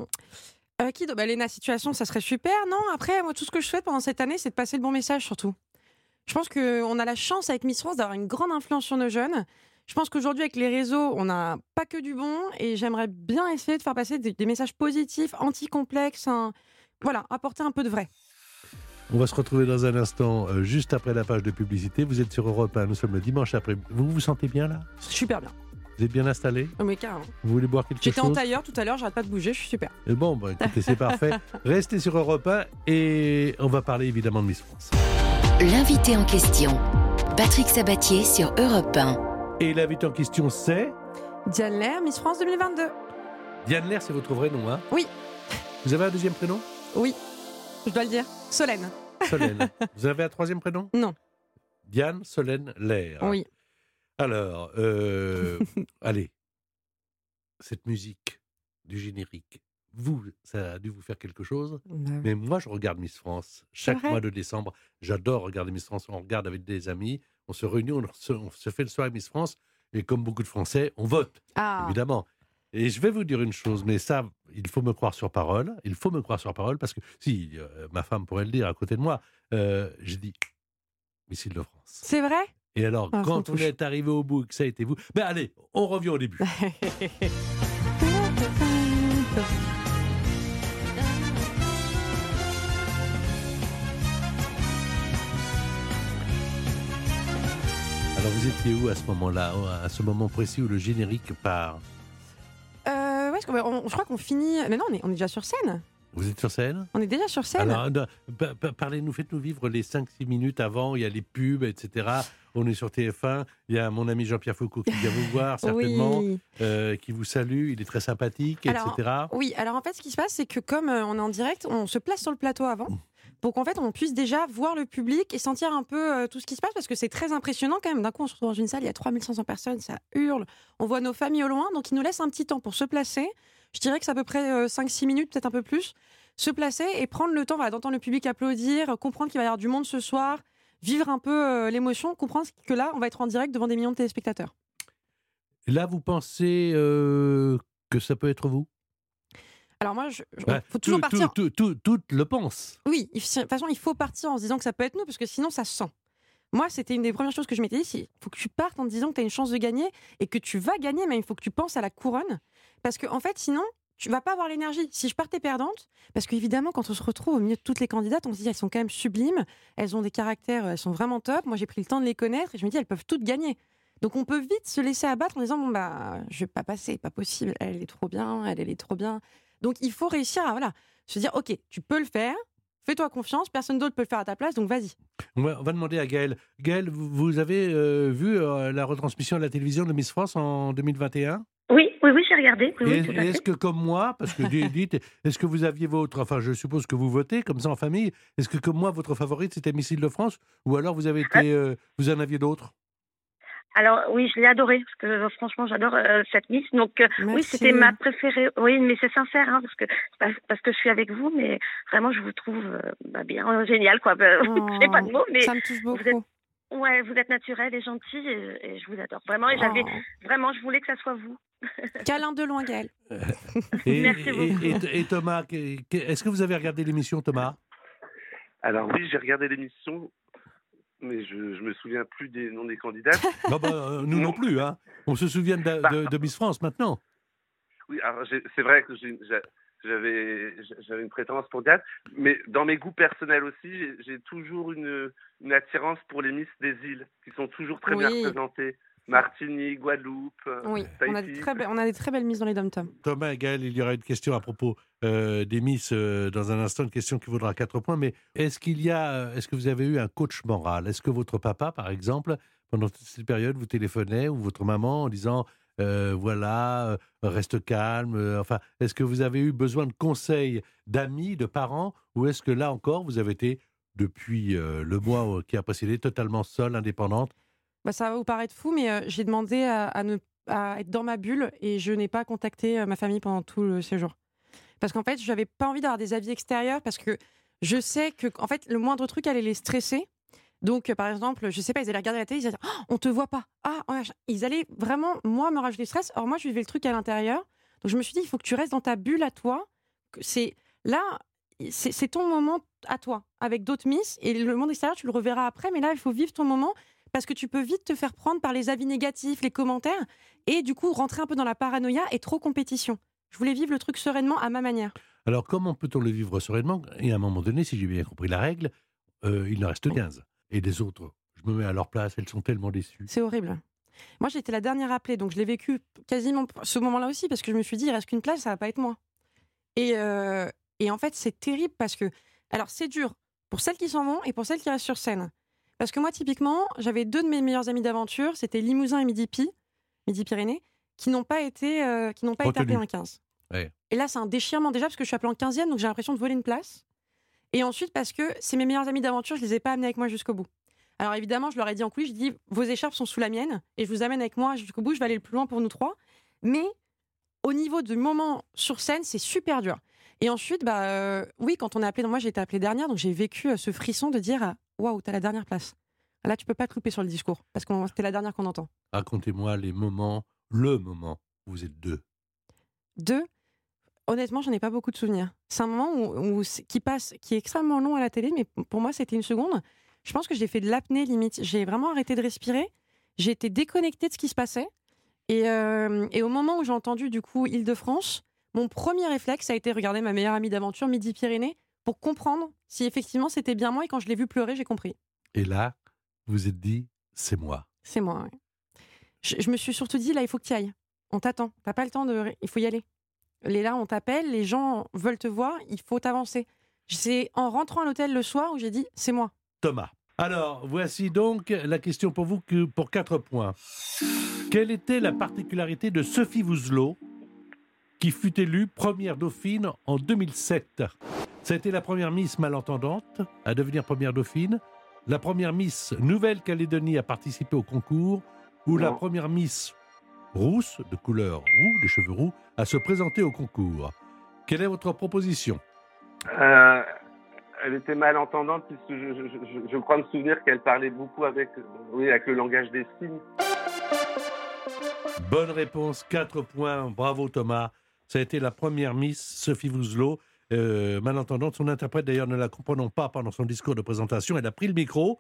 euh, qui bah, Léna Situation, ça serait super, non? Après, moi, tout ce que je souhaite pendant cette année, c'est de passer le bon message surtout. Je pense qu'on a la chance avec Miss France d'avoir une grande influence sur nos jeunes. Je pense qu'aujourd'hui, avec les réseaux, on n'a pas que du bon et j'aimerais bien essayer de faire passer des, des messages positifs, anti-complexes. un- Voilà, apporter un peu de vrai. On va se retrouver dans un instant, euh, juste après la page de publicité. Vous êtes sur Europe 1, nous sommes le dimanche après. Vous vous sentez bien là? Super bien. Vous êtes bien installé? Oh, mais carrément. Vous voulez boire quelque J'étais en chose? tailleur tout à l'heure, j'arrête pas de bouger, je suis super. Et Bon, bah, écoutez, c'est parfait. Restez sur Europe 1 et on va parler évidemment de Miss France. L'invité en question, Patrick Sabatier sur Europe 1. Et l'invité en question, c'est Diane Lair, Miss France 2022. Diane Lair, c'est votre vrai nom, hein? Oui. Vous avez un deuxième prénom? Oui, je dois le dire. Solène. Solène. Vous avez un troisième prénom? Non. Diane Solène Lair. Oui. Alors, euh, allez, cette musique du générique, vous, ça a dû vous faire quelque chose Mais moi, je regarde Miss France. Chaque mois de décembre, j'adore regarder Miss France. On regarde avec des amis, on se réunit, on se, on se fait le soir Miss France. Et comme beaucoup de Français, on vote, Ah, évidemment. Et je vais vous dire une chose, mais ça, il faut me croire sur parole. Il faut me croire sur parole parce que si euh, ma femme pourrait le dire à côté de moi, euh, j'ai dit missile de France. C'est vrai? Et alors, ah, quand vous êtes arrivé au bout, que ça a été vous. Ben allez, on revient au début. Alors vous étiez où à ce moment-là, à ce moment précis où le générique part? Ouais, on- je crois qu'on finit. Mais non, on est, on est déjà sur scène. Vous êtes sur scène On est déjà sur scène. Alors, euh, pa- pa- parlez-nous, faites-nous vivre les 5-6 minutes avant, il y a les pubs, etc. On est sur TF1, il y a mon ami Jean-Pierre Foucault qui vient vous voir, certainement, Oui. euh, qui vous salue, il est très sympathique, Alors, etc. Oui, alors en fait, ce qui se passe, c'est que comme euh, on est en direct, on se place sur le plateau avant. Pour qu'en fait, on puisse déjà voir le public et sentir un peu euh, tout ce qui se passe, parce que c'est très impressionnant quand même. D'un coup, on se retrouve dans une salle, il y a 3500 personnes, ça hurle. On voit nos familles au loin, donc il nous laisse un petit temps pour se placer. Je dirais que c'est à peu près 5-6 minutes, peut-être un peu plus. Se placer et prendre le temps voilà, d'entendre le public applaudir, euh, comprendre qu'il va y avoir du monde ce soir, vivre un peu euh, l'émotion, comprendre que là, on va être en direct devant des millions de téléspectateurs. Là, vous pensez euh, que ça peut être vous? Alors moi, je, je- faut toujours tout, partir. tout, tout, tout, tout le pense. Oui, de toute façon, il faut partir en se disant que ça peut être nous, parce que sinon, ça se sent. Moi, c'était une des premières choses que je m'étais dit, il faut que tu partes en te disant que tu as une chance de gagner et que tu vas gagner, mais il faut que tu penses à la couronne. Parce que, en fait, sinon, tu vas pas avoir l'énergie. Si je partais perdante, parce qu'évidemment, quand on se retrouve au milieu de toutes les candidates, on se dit, elles sont quand même sublimes, elles ont des caractères, elles sont vraiment top. Moi, j'ai pris le temps de les connaître et je me dis, elles peuvent toutes gagner. Donc, on peut vite se laisser abattre en disant, bon, bah, je vais pas passer, pas possible, elle est trop bien, elle, elle est trop bien. Donc, il faut réussir à, voilà, se dire, OK, tu peux le faire, fais-toi confiance, personne d'autre peut le faire à ta place, donc vas-y. On va, on va demander à Gaël. Gaël, vous, avez euh, vu euh, la retransmission à la télévision de Miss France en 2021 Oui, oui, oui, j'ai regardé. Oui, oui, Est-ce que, comme moi, parce que di- dites, est-ce que vous aviez votre. Enfin, je suppose que vous votez comme ça en famille. Est-ce que, comme moi, votre favorite, c'était Miss Île-de-France Ou alors vous avez été. euh, vous en aviez d'autres? Alors oui, je l'ai adoré parce que euh, franchement, j'adore euh, cette Miss. Donc euh, oui, c'était ma préférée. Oui, mais c'est sincère hein, parce que parce, que je suis avec vous, mais vraiment, je vous trouve euh, bah, bien euh, génial quoi. Bah, J'ai pas de mots, mais Ça me touche beaucoup. vous êtes ouais, vous êtes naturel et gentil et, et je vous adore vraiment. Et j'avais Oh. vraiment, je voulais que ça soit vous. Câlin de loin, Gaël. et, Merci et- beaucoup. et- et Thomas, est-ce que vous avez regardé l'émission, Thomas? Alors oui, j'ai regardé l'émission, mais je, je me souviens plus des noms des candidats. Non, bah, euh, Nous non. Non. plus. Hein. On se souvient de, de- de Miss France maintenant. Oui, alors c'est vrai que j'avais j'avais une préférence pour Diane, mais dans mes goûts personnels aussi, j'ai- toujours une, une attirance pour les Miss des îles, qui sont toujours très bien représentées. Martinique, Guadeloupe, euh, Oui, on a, des Tahiti. très be- on a des très belles mises dans les dom-toms. Thomas et Gaël, il y aura une question à propos euh, des Miss euh, dans un instant, une question qui vaudra 4 points. Mais est-ce qu'il y a, euh, est-ce que vous avez eu un coach moral? Est-ce que votre papa, par exemple, pendant toute cette période, vous téléphonait ou votre maman en disant euh, voilà, reste calme euh, Enfin, est-ce que vous avez eu besoin de conseils d'amis, de parents, ou est-ce que là encore, vous avez été depuis euh, le mois qui a précédé totalement seule, indépendante Bah, ça va vous paraître fou, mais euh, j'ai demandé à, être dans ma bulle et je n'ai pas contacté euh, ma famille pendant tout le séjour. Parce qu'en fait, je n'avais pas envie d'avoir des avis extérieurs parce que je sais que en fait, le moindre truc allait les stresser. Donc, euh, par exemple, je sais pas, ils allaient regarder la télé, ils allaient dire, Oh, on te voit pas. Ah, oh, ils allaient vraiment, moi, me rajouter le stress. Or, moi, je vivais le truc à l'intérieur. Donc, je me suis dit, il faut que tu restes dans ta bulle à toi. C'est là, c'est ton moment à toi, avec d'autres miss. Et le monde extérieur, tu le reverras après. Mais là, il faut vivre ton moment parce que tu peux vite te faire prendre par les avis négatifs, les commentaires, et du coup rentrer un peu dans la paranoïa et trop compétition. Je voulais vivre le truc sereinement à ma manière. Alors, comment peut-on le vivre sereinement? Et à un moment donné, si j'ai bien compris la règle, euh, il en reste 15. Et les autres, je me mets à leur place, elles sont tellement déçues. C'est horrible. Moi, j'étais la dernière appelée, donc je l'ai vécu quasiment ce moment-là aussi, parce que je me suis dit, il reste qu'une place, ça va pas être moi. Et, euh, et en fait, c'est terrible parce que, alors, c'est dur pour celles qui s'en vont et pour celles qui restent sur scène. Parce que moi, typiquement, j'avais deux de mes meilleurs amis d'aventure, c'était Limousin et Midi-Pyrénées, qui n'ont pas été, euh, qui n'ont pas été appelés en 15. Ouais. Et là, c'est un déchirement déjà parce que je suis appelée en 15e, donc j'ai l'impression de voler une place. Et ensuite, parce que c'est mes meilleurs amis d'aventure, je les ai pas amenés avec moi jusqu'au bout. Alors évidemment, je leur ai dit en coulisses, je dis vos écharpes sont sous la mienne et je vous amène avec moi jusqu'au bout, je vais aller le plus loin pour nous trois. Mais au niveau du moment sur scène, c'est super dur. Et ensuite, bah euh, oui, quand on est appelé, moi j'ai été appelée dernière, donc j'ai vécu euh, ce frisson de dire waouh, t'as la dernière place. Là, tu peux pas te louper sur le discours parce que c'était la dernière qu'on entend. Racontez-moi les moments, le moment où vous êtes deux. Deux, honnêtement, j'en ai pas beaucoup de souvenirs. C'est un moment où, qui passe, qui est extrêmement long à la télé, mais pour moi, c'était une seconde. Je pense que j'ai fait de l'apnée limite. J'ai vraiment arrêté de respirer. J'ai été déconnectée de ce qui se passait. Et, euh, et au moment où j'ai entendu du coup Île-de-France, mon premier réflexe a été regarder ma meilleure amie d'aventure, Midi-Pyrénées, pour comprendre si effectivement c'était bien moi. Et quand je l'ai vu pleurer, j'ai compris. Et là, vous vous êtes dit, c'est moi. C'est moi, ouais. je, je me suis surtout dit, là, il faut que tu ailles. On t'attend. T'as pas le temps de. Il faut y aller. Les là, on t'appelle, les gens veulent te voir, il faut avancer. C'est en rentrant à l'hôtel le soir où j'ai dit, c'est moi. Thomas. Alors, voici donc la question pour vous que- pour 4 points. Quelle était la particularité de Sophie Vouzelot, qui fut élue première dauphine en 2007 Ça a été la première Miss malentendante à devenir première dauphine, la première Miss Nouvelle-Calédonie à participer au concours, ou la première Miss rousse, de couleur roux, des cheveux roux, à se présenter au concours. Quelle est votre proposition? Euh, elle était malentendante puisque je, je, je, je crois me souvenir qu'elle parlait beaucoup avec, oui, avec le langage des signes. Bonne réponse, 4 points. Bravo Thomas. Ça a été la première Miss Sophie Vouzelot. Euh, malentendante, son interprète d'ailleurs ne la comprenant pas pendant son discours de présentation. Elle a pris le micro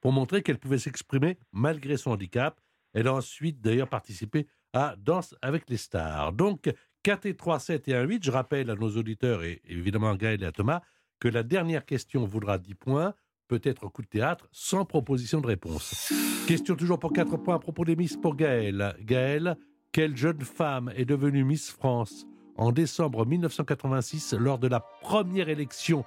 pour montrer qu'elle pouvait s'exprimer malgré son handicap. Elle a ensuite d'ailleurs participé à Danse avec les stars. Donc 4 et 3, 7 et 1, 8. Je rappelle à nos auditeurs et évidemment à Gaël et à Thomas que la dernière question vaudra 10 points, peut-être coup de théâtre, sans proposition de réponse. Question toujours pour 4 points à propos des Miss pour Gaël. Gaël, quelle jeune femme est devenue Miss France en décembre 1986 lors de la première élection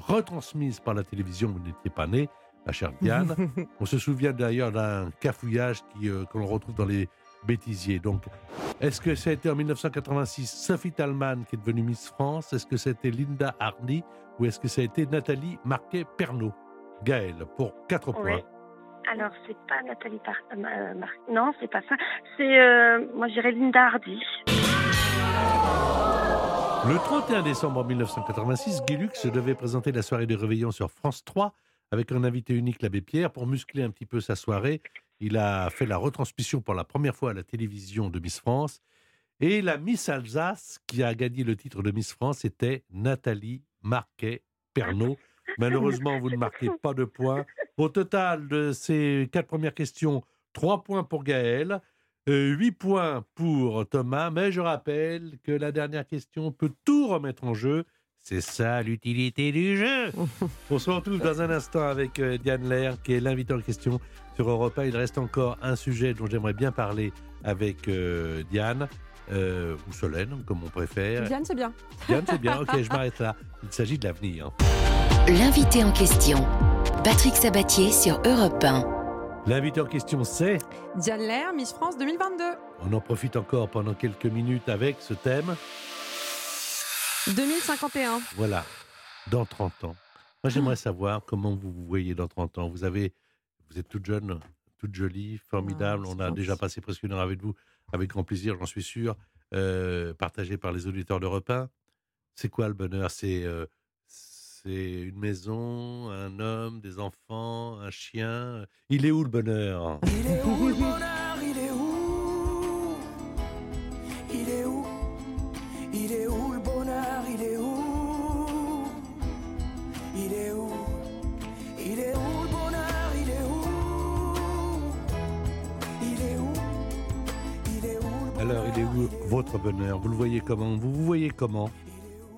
retransmise par la télévision Vous n'étiez pas née, ma chère Diane. On se souvient d'ailleurs d'un cafouillage qui, euh, que l'on retrouve dans les bêtisiers. Donc, est-ce que ça a été en 1986 Sophie Talman qui est devenue Miss France Est-ce que c'était Linda Hardy Ou est-ce que ça a été Nathalie Marquet-Pernot Gaël, pour 4 Oui. points. Alors, c'est pas Nathalie Par... euh, Mar- Non, c'est pas ça. C'est, euh, moi, je dirais Linda Hardy. Le 31 décembre 1986, Guy Lux devait présenter la soirée de réveillon sur France 3 avec un invité unique, l'abbé Pierre. Pour muscler un petit peu sa soirée, il a fait la retransmission pour la première fois à la télévision de Miss France. Et la Miss Alsace, qui a gagné le titre de Miss France, était Nathalie Marquet-Pernot. Malheureusement, vous ne marquez pas de points. Au total de ces quatre premières questions, trois points pour Gaël, euh, huit points pour Thomas. Mais je rappelle que la dernière question peut tout remettre en jeu. C'est ça l'utilité du jeu. On se retrouve dans un instant avec euh, Diane Lair, qui est l'invité en question sur Europa. Il reste encore un sujet dont j'aimerais bien parler avec euh, Diane, euh, ou Solène, comme on préfère. Diane, c'est bien. Diane, c'est bien. Ok, je m'arrête là. Il s'agit de l'avenir. L'invité en question. Patrick Sabatier sur Europe 1. L'invité en question, c'est. Diane Lair, Miss France 2022. On en profite encore pendant quelques minutes avec ce thème. 2051. Voilà, dans 30 ans. Moi, j'aimerais savoir comment vous vous voyez dans 30 ans. Vous avez, vous êtes toute jeune, toute jolie, formidable. Ah, On a déjà passé presque une heure avec vous, avec grand plaisir, j'en suis sûr, euh, partagé par les auditeurs de repas. C'est quoi le bonheur? C'est euh, c'est une maison, un homme, des enfants, un chien. Il est où le bonheur Il est où le bonheur Il est où Il est où Il est où le bonheur Il est où Il est où Il est où le bonheur Il est où Il est où Il est où le bonheur Alors, il est où votre bonheur Vous le voyez comment Vous vous voyez comment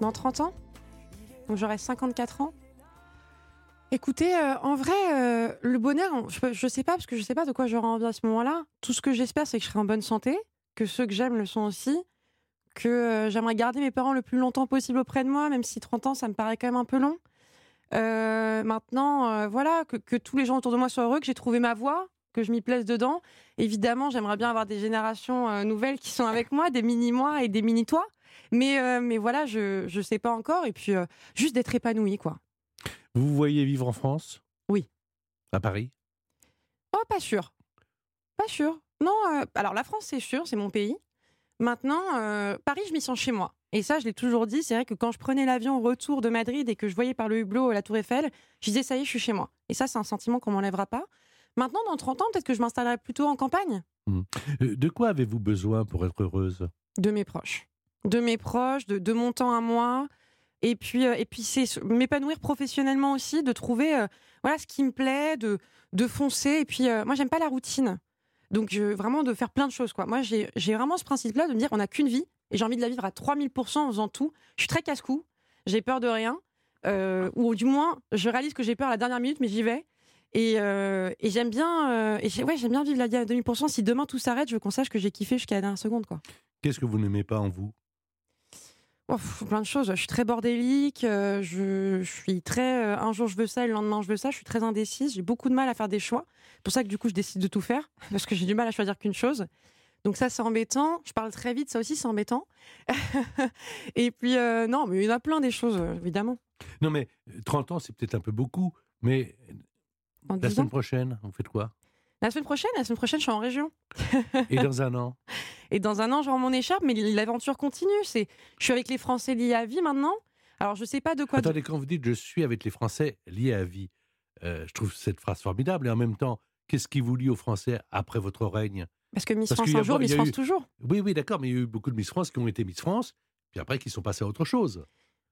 Dans 30 ans Donc j'aurai 54 ans. Écoutez, euh, en vrai, euh, le bonheur, on- je, je sais pas, parce que je sais pas de quoi j'aurai envie à ce moment-là. Tout ce que j'espère, c'est que je serai en bonne santé, que ceux que j'aime le sont aussi, que euh, j'aimerais garder mes parents le plus longtemps possible auprès de moi, même si 30 ans, ça me paraît quand même un peu long. Maintenant, voilà, que, que tous les gens autour de moi soient heureux, que j'ai trouvé ma voie, que je m'y plaise dedans. Évidemment, j'aimerais bien avoir des générations nouvelles qui sont avec moi, des mini-moi et des mini-toi. Mais, euh, mais voilà, je ne sais pas encore. Et puis, euh, juste d'être épanoui, quoi. Vous vous voyez vivre en France? Oui. À Paris? Oh, pas sûr. Pas sûr. Non, euh, alors la France, c'est sûr, c'est mon pays. Maintenant, euh, Paris, je m'y sens chez moi. Et ça, je l'ai toujours dit. C'est vrai que quand je prenais l'avion au retour de Madrid et que je voyais par le hublot la Tour Eiffel, je disais, ça y est, je suis chez moi. Et ça, c'est un sentiment qu'on m'enlèvera pas. Maintenant, dans 30 ans, peut-être que je m'installerai plutôt en campagne. Euh, De quoi avez-vous besoin pour être heureuse? De mes proches. De mes proches, de, de mon temps à moi. Et puis, euh, et puis c'est m'épanouir professionnellement aussi, de trouver euh, voilà, ce qui me plaît, de, de foncer. Et puis, euh, moi, j'aime pas la routine. Donc, je, vraiment, de faire plein de choses. Quoi. Moi, j'ai vraiment ce principe-là de me dire on n'a qu'une vie et j'ai envie de la vivre à 3000% en faisant tout. Je suis très casse-cou, j'ai peur de rien. euh, ou du moins, je réalise que j'ai peur à la dernière minute, mais j'y vais. Et, euh, et j'aime bien, euh, et ouais, bien vivre la vie à 2000%. Si demain tout s'arrête, je veux qu'on sache que j'ai kiffé jusqu'à la dernière seconde. Quoi. Qu'est-ce que vous n'aimez pas en vous? Oh, plein de choses. Je suis très bordélique. euh, je, je suis très. euh, un jour je veux ça, et le lendemain je veux ça. Je suis très indécise. J'ai beaucoup de mal à faire des choix. C'est pour ça que du coup je décide de tout faire parce que j'ai du mal à choisir qu'une chose. Donc ça c'est embêtant. Je parle très vite, ça aussi c'est embêtant. et puis euh, non, mais il y en a plein des choses évidemment. Non, mais euh, 30 ans, c'est peut-être un peu beaucoup, mais En la 10 semaine prochaine, vous faites quoi? La semaine prochaine, la semaine prochaine je suis en région. Et dans un an Et dans un an, je rends mon écharpe, mais l'aventure continue. C'est, je suis avec les Français liés à vie maintenant. Alors, je sais pas de quoi. Attendez, quand vous dites je suis avec les Français liés à vie, euh, je trouve cette phrase formidable. Et en même temps, qu'est-ce qui vous lie aux Français après votre règne? Parce que Miss Parce France un jour, Miss France eu- toujours. Oui, oui, d'accord, mais il y a eu beaucoup de Miss France qui ont été Miss France, puis après qui sont passés à autre chose.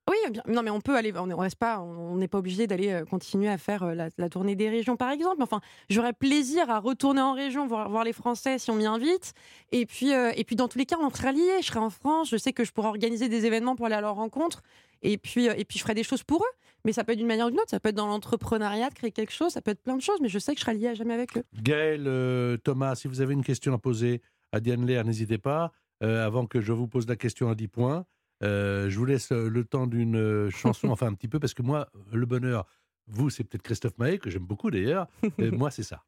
Oui, bien. Non, mais on peut aller. On ne reste pas. On n'est pas obligé d'aller euh, continuer à faire euh, la, tournée des régions, par exemple. Enfin, j'aurais plaisir à retourner en région, voir, voir les Français si on m'y invite. Et puis, euh, et puis, dans tous les cas, on sera liés. Je serai en France. Je sais que je pourrai organiser des événements pour aller à leur rencontre. Et puis, et puis, je ferai des choses pour eux. Mais ça peut être d'une manière ou d'une autre. Ça peut être dans l'entrepreneuriat, créer quelque chose. Ça peut être plein de choses. Mais je sais que je serai liée à jamais avec eux. Gaël, Thomas, si vous avez une question à poser à Diane Lair, n'hésitez pas. Avant que je vous pose la question à 10 points, euh, je vous laisse euh, le temps d'une euh, chanson, enfin un petit peu, parce que moi, le bonheur, vous, c'est peut-être Christophe Maé, que j'aime beaucoup d'ailleurs. Moi, c'est ça.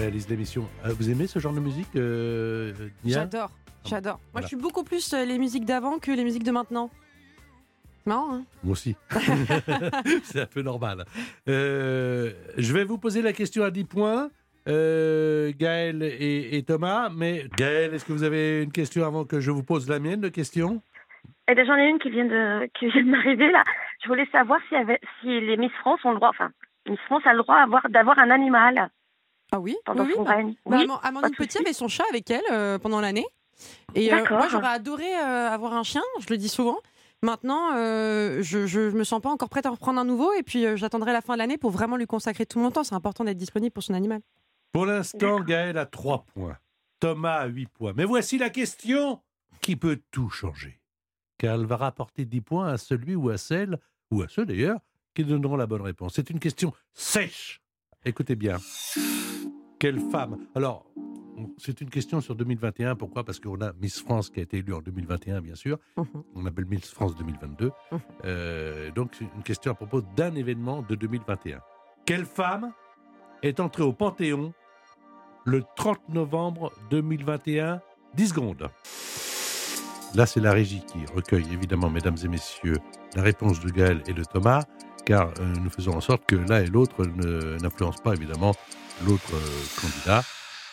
Réalise l'émission. Euh, vous aimez ce genre de musique, euh, Nia? J'adore. J'adore. Moi, Voilà. je suis beaucoup plus euh, les musiques d'avant que les musiques de maintenant. Marrant, hein? Moi aussi. c'est un peu normal. Euh, je vais vous poser la question à 10 points. Euh, Gaël et, et Thomas. Mais Gaël, est-ce que vous avez une question avant que je vous pose la mienne de question? Eh bien, j'en ai une qui vient de qui vient de m'arriver là. Je voulais savoir si, avait- si les Miss France ont le droit, enfin, Miss France a le droit d'avoir d'avoir un animal Ah oui pendant oui, son oui, bah- règne. Bah, Oui, Amandine Petit avait son chat avec elle euh, pendant l'année. Et euh, D'accord. moi, j'aurais adoré euh, avoir un chien, je le dis souvent. Maintenant, euh, je, je me sens pas encore prête à reprendre un nouveau et puis euh, j'attendrai la fin de l'année pour vraiment lui consacrer tout mon temps. C'est important d'être disponible pour son animal. Pour l'instant, Gaël a 3 points. Thomas a 8 points. Mais voici la question qui peut tout changer. Car elle va rapporter 10 points à celui ou à celle, ou à ceux d'ailleurs, qui donneront la bonne réponse. C'est une question sèche. Écoutez bien. Quelle femme Alors, c'est une question sur 2021. Pourquoi? Parce qu'on a Miss France qui a été élue en 2021, bien sûr. Mhm. On appelle Miss France 2022. Mhm. Euh, donc, c'est une question à propos d'un événement de 2021. Quelle femme est entrée au Panthéon le 30 novembre 2021 10 secondes. Là, c'est la régie qui recueille, évidemment, mesdames et messieurs, la réponse de Gaël et de Thomas, car euh, nous faisons en sorte que l'un et l'autre n'influencent pas, évidemment, l'autre euh, candidat.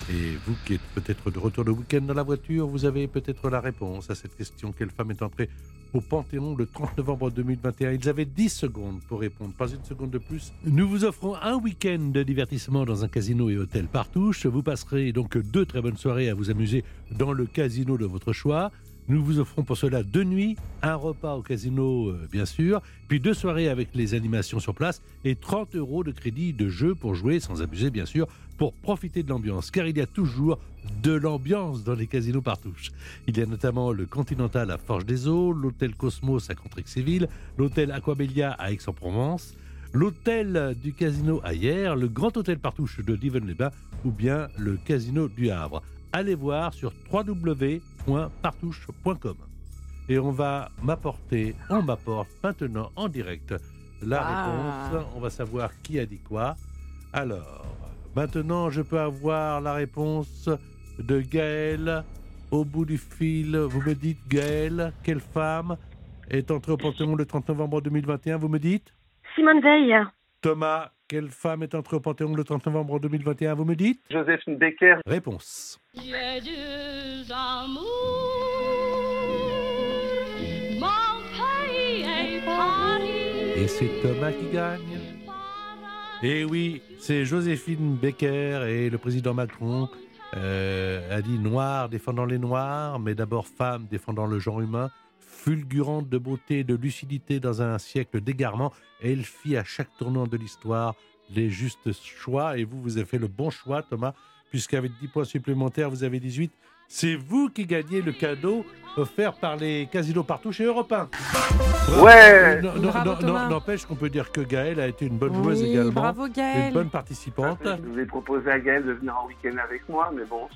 Et vous qui êtes peut-être de retour le week-end dans la voiture, vous avez peut-être la réponse à cette question. Quelle femme est entrée au Panthéon le 30 novembre 2021 Ils avaient 10 secondes pour répondre, pas une seconde de plus. Nous vous offrons un week-end de divertissement dans un casino et hôtel Partouche. Vous passerez donc deux très bonnes soirées à vous amuser dans le casino de votre choix. Nous vous offrons pour cela deux nuits, un repas au casino, euh, bien sûr, puis deux soirées avec les animations sur place et 30 euros de crédit de jeu pour jouer, sans abuser, bien sûr, pour profiter de l'ambiance. Car il y a toujours de l'ambiance dans les casinos partouches. Il y a notamment le Continental à Forge des Eaux, l'hôtel Cosmos à Contrexéville, l'hôtel Aquabelia à Aix-en-Provence, l'hôtel du casino à Hier, le grand hôtel Partouche de Diven-les-Bains ou bien le casino du Havre. Allez voir sur www.partouche.com. Et on va m'apporter, on m'apporte maintenant en direct la Ah. réponse. On va savoir qui a dit quoi. Alors, maintenant, je peux avoir la réponse de Gaël au bout du fil. Vous me dites, Gaël, quelle femme est entrée au Panthéon le 30 novembre 2021 Vous me dites? Simone Veil. Thomas, quelle femme est entrée au Panthéon le 30 novembre 2021 Vous me dites? Joséphine Becker. Réponse. Et c'est Thomas qui gagne. Et oui, c'est Joséphine Becker et le président Macron euh, a dit noir défendant les noirs, mais d'abord femme défendant le genre humain, fulgurante de beauté et de lucidité dans un siècle d'égarement. Elle fit à chaque tournant de l'histoire les justes choix. Et vous, vous avez fait le bon choix, Thomas, puisqu'avec 10 points supplémentaires, vous avez 18. C'est vous qui gagnez le cadeau offert par les casinos partout chez Europe 1. Ouais. N'empêche qu'on peut dire que Gaëlle a été une bonne joueuse Oui, également. bravo Une Gaël. bonne participante. Je vous ai proposé à Gaël de venir en week-end avec moi, mais bon,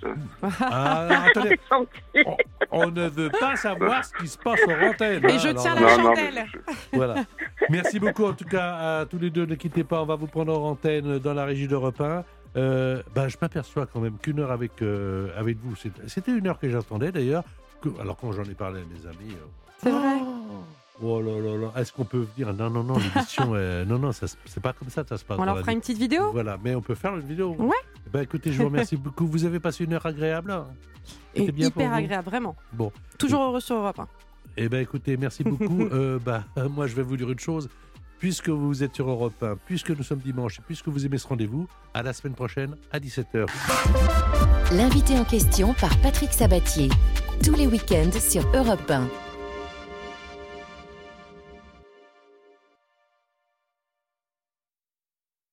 Ah, attendez, on, on ne veut pas savoir ce qui se passe en antenne. Et hein, je alors tiens la Non, non, chandelle. Voilà. Merci beaucoup en tout cas à tous les deux. Ne quittez pas, on va vous prendre en antenne dans la régie d'Europe 1. Euh, bah, je m'aperçois quand même qu'une heure avec, euh, avec vous, c'était une heure que j'attendais d'ailleurs. Alors quand j'en ai parlé à mes amis, euh, C'est vrai. oh là là là, est-ce qu'on peut dire non non non l'émission, euh, non non c'est pas comme ça, ça se passe. On leur fera une petite vidéo? Voilà, mais on peut faire une vidéo. Ouais. Ben écoutez, je vous remercie beaucoup. Vous avez passé une heure agréable. hein Et bien hyper agréable, vraiment. Bon. Toujours heureux sur Europe 1. Eh ben écoutez, merci beaucoup. Euh, bah, moi, je vais vous dire une chose. Puisque vous êtes sur Europe 1, puisque nous sommes dimanche, puisque vous aimez ce rendez-vous, à la semaine prochaine à 17h. L'invité en question par Patrick Sabatier. Tous les week-ends sur Europe 1.